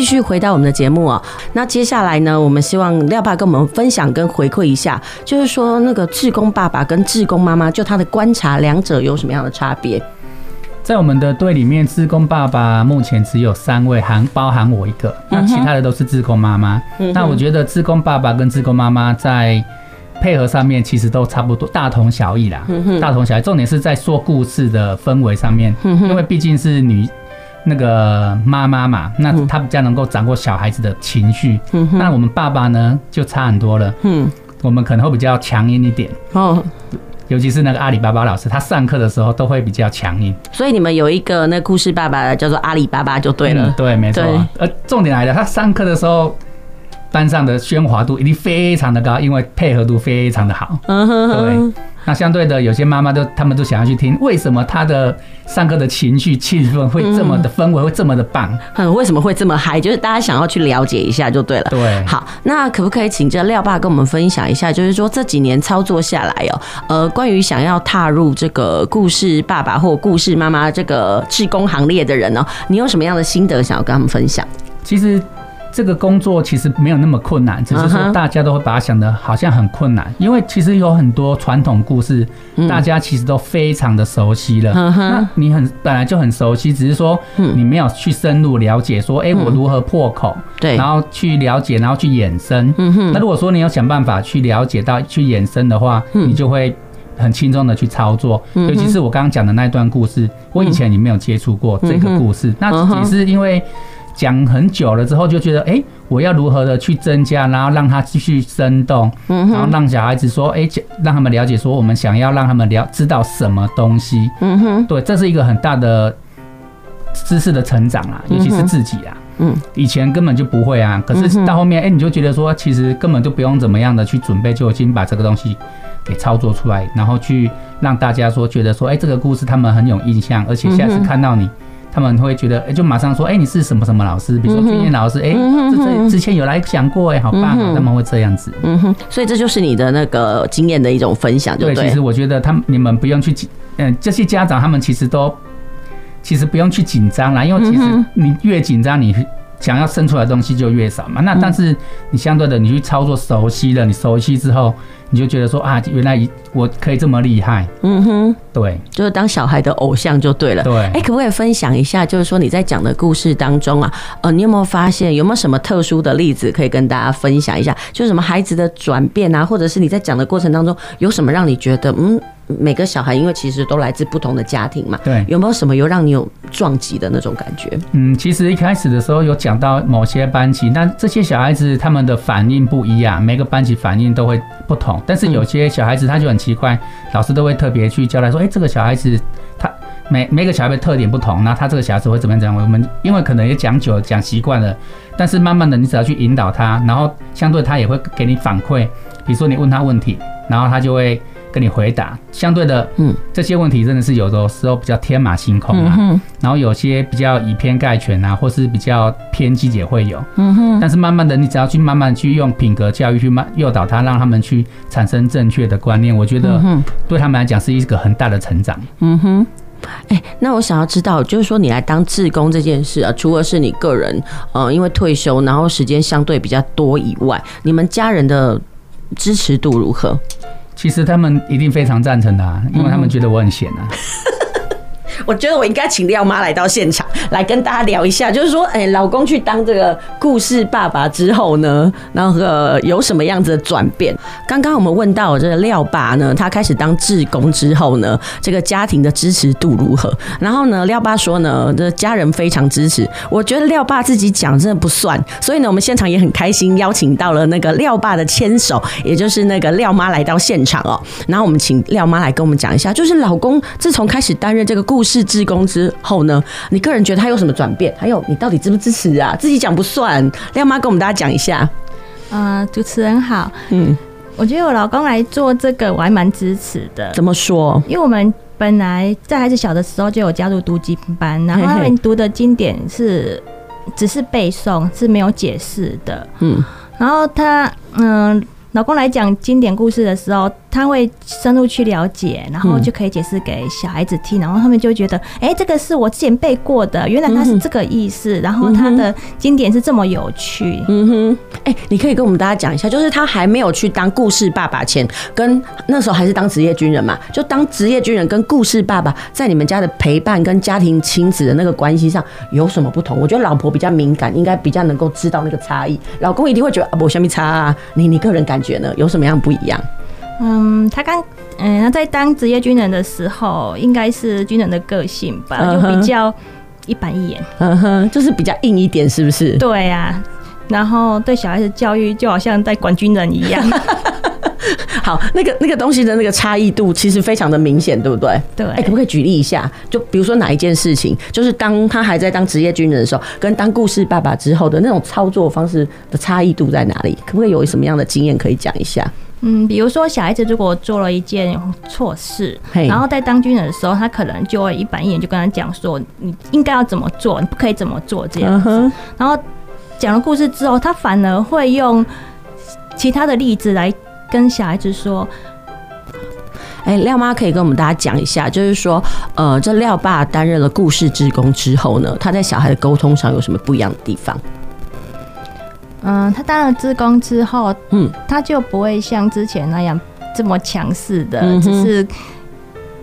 续回到我们的节目啊，那接下来呢，我们希望廖爸跟我们分享跟回馈一下，就是说那个志工爸爸跟志工妈妈，就他的观察，两者有什么样的差别？在我们的队里面，志工爸爸目前只有三位，含包含我一个，那其他的都是志工妈妈。嗯、那我觉得志工爸爸跟志工妈妈在配合上面其实都差不多，大同小异啦，大同小异。重点是在说故事的氛围上面，因为毕竟是女。那个妈妈嘛，那她比较能够掌握小孩子的情绪。嗯，那我们爸爸呢就差很多了。嗯，我们可能会比较强硬一点。哦。尤其是那个阿里巴巴老师，他上课的时候都会比较强硬。所以你们有一个那故事爸爸叫做阿里巴巴就对了。嗯、对，没错。呃，重点来了，他上课的时候，班上的喧哗度一定非常的高，因为配合度非常的好。嗯哼哼。对。那相对的，有些妈妈都他们都想要去听，为什么他的上课的情绪气氛会这么的氛围会这么的棒？嗯，为什么会这么嗨？就是大家想要去了解一下就对了。对，好，那可不可以请这廖爸跟我们分享一下？就是说这几年操作下来哦，呃，关于想要踏入这个故事爸爸或故事妈妈这个志工行列的人呢，你有什么样的心得想要跟他们分享？其实。这个工作其实没有那么困难，只是说大家都会把它想的好像很困难，因为其实有很多传统故事，大家其实都非常的熟悉了。那你很本来就很熟悉，只是说你没有去深入了解，说哎，我如何破口？对，然后去了解，然后去衍生。那如果说你要想办法去了解到去衍生的话，你就会很轻松的去操作。尤其是我刚刚讲的那一段故事，我以前也没有接触过这个故事，那只是因为。讲很久了之后，就觉得哎、欸，我要如何的去增加，然后让他继续生动，然后让小孩子说哎、欸，让他们了解说我们想要让他们了知道什么东西。嗯哼，对，这是一个很大的知识的成长啊，尤其是自己啊。嗯，以前根本就不会啊，可是到后面哎、欸，你就觉得说其实根本就不用怎么样的去准备，就已经把这个东西给操作出来，然后去让大家说觉得说哎、欸，这个故事他们很有印象，而且下次看到你。他们会觉得，哎，就马上说，哎，你是什么什么老师？比如说俊彦老师，哎，这这之前有来讲过，哎，好棒啊！他们会这样子。嗯哼，所以这就是你的那个经验的一种分享，对，对。其实我觉得他们你们不用去紧，嗯，这些家长他们其实都其实不用去紧张啦，因为其实你越紧张，你想要生出来的东西就越少嘛。那但是你相对的，你去操作熟悉了，你熟悉之后。你就觉得说啊，原来我可以这么厉害，嗯哼，对，就是当小孩的偶像就对了，对。哎，可不可以分享一下，就是说你在讲的故事当中啊，呃，你有没有发现有没有什么特殊的例子可以跟大家分享一下？就是什么孩子的转变啊，或者是你在讲的过程当中有什么让你觉得嗯？每个小孩，因为其实都来自不同的家庭嘛，对，有没有什么有让你有撞击的那种感觉？嗯，其实一开始的时候有讲到某些班级，那这些小孩子他们的反应不一样，每个班级反应都会不同。但是有些小孩子他就很奇怪，老师都会特别去交代说，哎，这个小孩子他每每个小孩的特点不同，那他这个小孩子会怎么样？怎么样？我们因为可能也讲久了，讲习惯了，但是慢慢的你只要去引导他，然后相对他也会给你反馈，比如说你问他问题，然后他就会。跟你回答相对的，嗯，这些问题真的是有的时候比较天马行空啊，嗯、然后有些比较以偏概全啊，或是比较偏激也会有，嗯哼。但是慢慢的，你只要去慢慢去用品格教育去慢诱导他，让他们去产生正确的观念，我觉得对他们来讲是一个很大的成长。嗯哼。哎、欸，那我想要知道，就是说你来当志工这件事啊，除了是你个人，呃，因为退休，然后时间相对比较多以外，你们家人的支持度如何？其实他们一定非常赞成的啊，因为他们觉得我很闲啊。我觉得我应该请廖妈来到现场，来跟大家聊一下，就是说，哎，老公去当这个故事爸爸之后呢，然后有什么样子的转变？刚刚我们问到这个廖爸呢，他开始当志工之后呢，这个家庭的支持度如何？然后呢，廖爸说呢，这家人非常支持。我觉得廖爸自己讲真的不算，所以呢，我们现场也很开心，邀请到了那个廖爸的牵手，也就是那个廖妈来到现场哦。然后我们请廖妈来跟我们讲一下，就是老公自从开始担任这个故事。是志工之后呢，你个人觉得他有什么转变？还有你到底支不支持啊？自己讲不算，亮妈跟我们大家讲一下。呃，主持人好，嗯，我觉得我老公来做这个，我还蛮支持的。怎么说？因为我们本来在孩子小的时候就有加入读经班，然后他们读的经典是只是背诵，是没有解释的。嗯，然后他嗯。老公来讲经典故事的时候，他会深入去了解，然后就可以解释给小孩子听，然后他们就觉得，哎，这个是我之前背过的，原来它是这个意思，然后它的经典是这么有趣。嗯哼，哎，你可以跟我们大家讲一下，就是他还没有去当故事爸爸前，跟那时候还是当职业军人嘛，就当职业军人跟故事爸爸在你们家的陪伴跟家庭亲子的那个关系上有什么不同？我觉得老婆比较敏感，应该比较能够知道那个差异，老公一定会觉得啊，我什么差啊，你你个人感觉。呢有什么样不一样？嗯，他刚嗯，他在当职业军人的时候，应该是军人的个性吧，就比较一板一眼，嗯哼，就是比较硬一点，是不是？对呀、啊，然后对小孩子教育就好像在管军人一样。好，那个那个东西的那个差异度其实非常的明显，对不对？对。哎、欸，可不可以举例一下？就比如说哪一件事情，就是当他还在当职业军人的时候，跟当故事爸爸之后的那种操作方式的差异度在哪里？可不可以有什么样的经验可以讲一下？嗯，比如说小孩子如果做了一件错事，然后在当军人的时候，他可能就会一板一眼就跟他讲说，你应该要怎么做，你不可以怎么做这样子。Uh-huh. 然后讲了故事之后，他反而会用其他的例子来跟小孩子说。哎、欸，廖妈可以跟我们大家讲一下，就是说，呃，这廖爸担任了故事职工之后呢，他在小孩的沟通上有什么不一样的地方？嗯，他当了职工之后，嗯，他就不会像之前那样这么强势的、嗯，只是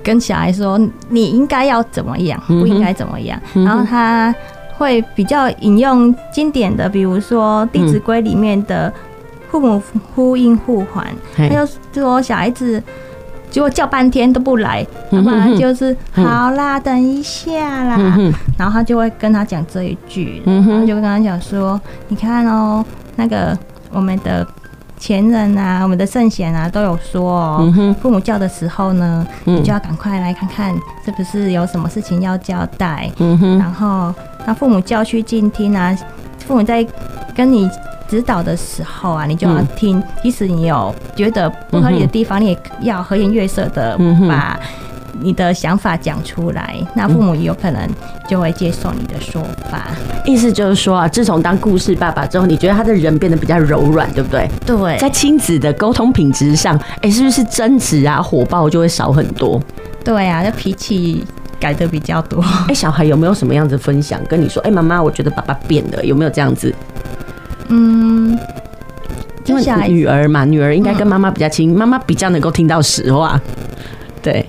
跟小孩说你应该要怎么样，不应该怎么样、嗯。然后他会比较引用经典的，比如说《弟子规》里面的父母呼应互还、嗯，他就说小孩子。结果叫半天都不来，要不然就是好啦，等一下啦，然后他就会跟他讲这一句，然后就跟他讲说，你看哦，那个我们的前人啊，我们的圣贤啊，都有说哦，父母叫的时候呢，你就要赶快来看看是不是有什么事情要交代，然后那父母叫去静听啊，父母在跟你。指导的时候啊，你就要听，即使你有觉得不合理的地方，你也要和颜悦色的把你的想法讲出来。那父母有可能就会接受你的说法。意思就是说啊，自从当故事爸爸之后，你觉得他的人变得比较柔软，对不对？对，在亲子的沟通品质上，哎，是不是争执啊、火爆就会少很多？对啊，这脾气改的比较多。哎，小孩有没有什么样子分享跟你说？哎，妈妈，我觉得爸爸变了，有没有这样子？嗯，因为女儿嘛，女儿应该跟妈妈比较亲，妈妈比较能够听到实话。对，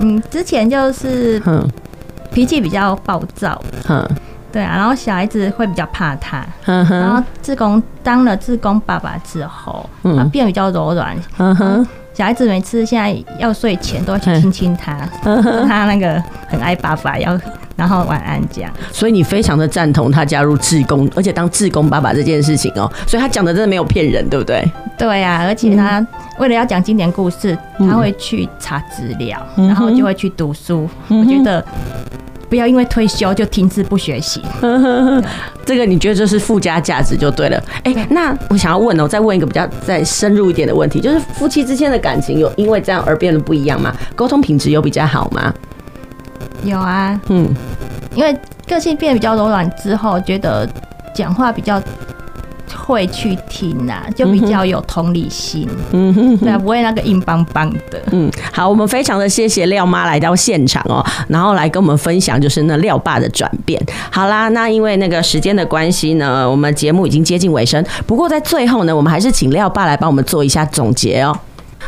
嗯，之前就是嗯脾气比较暴躁，嗯，对啊，然后小孩子会比较怕他，然后志工当了志工爸爸之后，嗯。变得比较柔软，嗯哼。小孩子每次现在要睡前都要去亲亲他，他那个很爱爸爸，要然后晚安这样。所以你非常的赞同他加入志工，而且当志工爸爸这件事情哦。所以他讲的真的没有骗人，对不对？对呀、啊，而且他为了要讲经典故事，他会去查资料，然后就会去读书。我觉得。不要因为退休就停止不学习，这个你觉得这是附加价值就对了。哎、欸，那我想要问哦，我再问一个比较再深入一点的问题，就是夫妻之间的感情有因为这样而变得不一样吗？沟通品质有比较好吗？有啊，嗯，因为个性变得比较柔软之后，觉得讲话比较。会去听呐、啊，就比较有同理心，嗯哼，对，不会那个硬邦邦的。嗯，好，我们非常的谢谢廖妈来到现场哦，然后来跟我们分享就是那廖爸的转变。好啦，那因为那个时间的关系呢，我们节目已经接近尾声。不过在最后呢，我们还是请廖爸来帮我们做一下总结哦。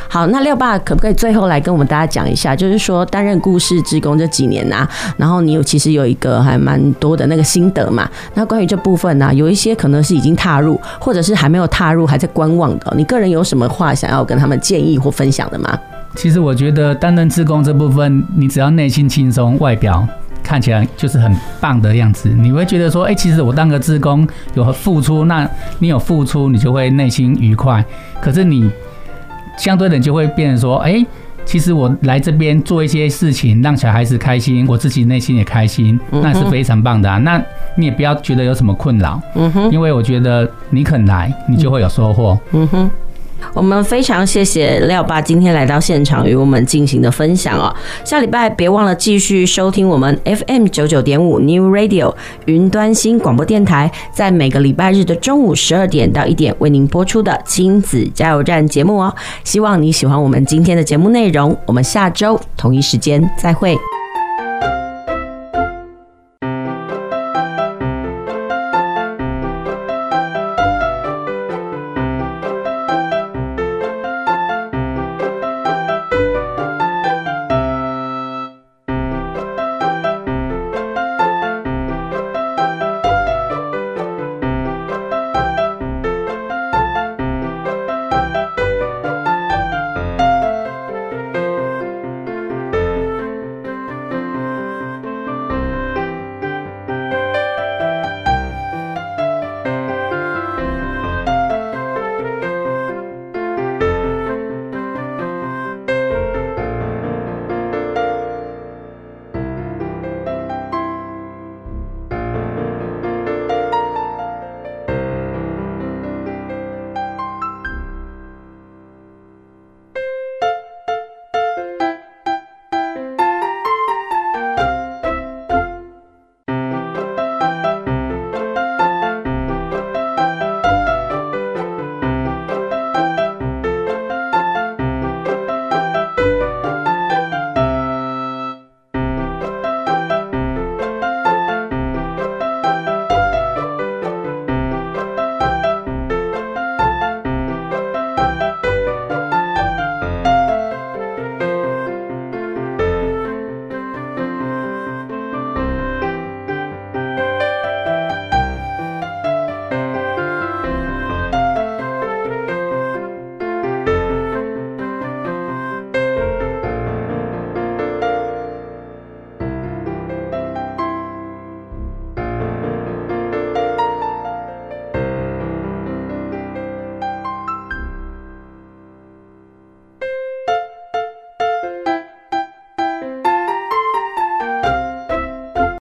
好，那廖爸可不可以最后来跟我们大家讲一下，就是说担任故事职工这几年呐、然后你有其实有一个还蛮多的那个心得嘛？那关于这部分呢、有一些可能是已经踏入，或者是还没有踏入，还在观望的，你个人有什么话想要跟他们建议或分享的吗？其实我觉得担任职工这部分，你只要内心轻松，外表看起来就是很棒的样子，你会觉得说，哎、其实我当个职工有付出，那你有付出，你就会内心愉快。可是你。相对的就会变成说，哎、欸，其实我来这边做一些事情，让小孩子开心，我自己内心也开心，那是非常棒的啊。那你也不要觉得有什么困扰，嗯哼，因为我觉得你肯来，你就会有收获，嗯哼。我们非常谢谢廖爸今天来到现场与我们进行的分享哦。下礼拜别忘了继续收听我们 FM 九九点五 New Radio 云端新广播电台，在每个礼拜日的中午十二点到一点为您播出的亲子加油站节目哦。希望你喜欢我们今天的节目内容，我们下周同一时间再会。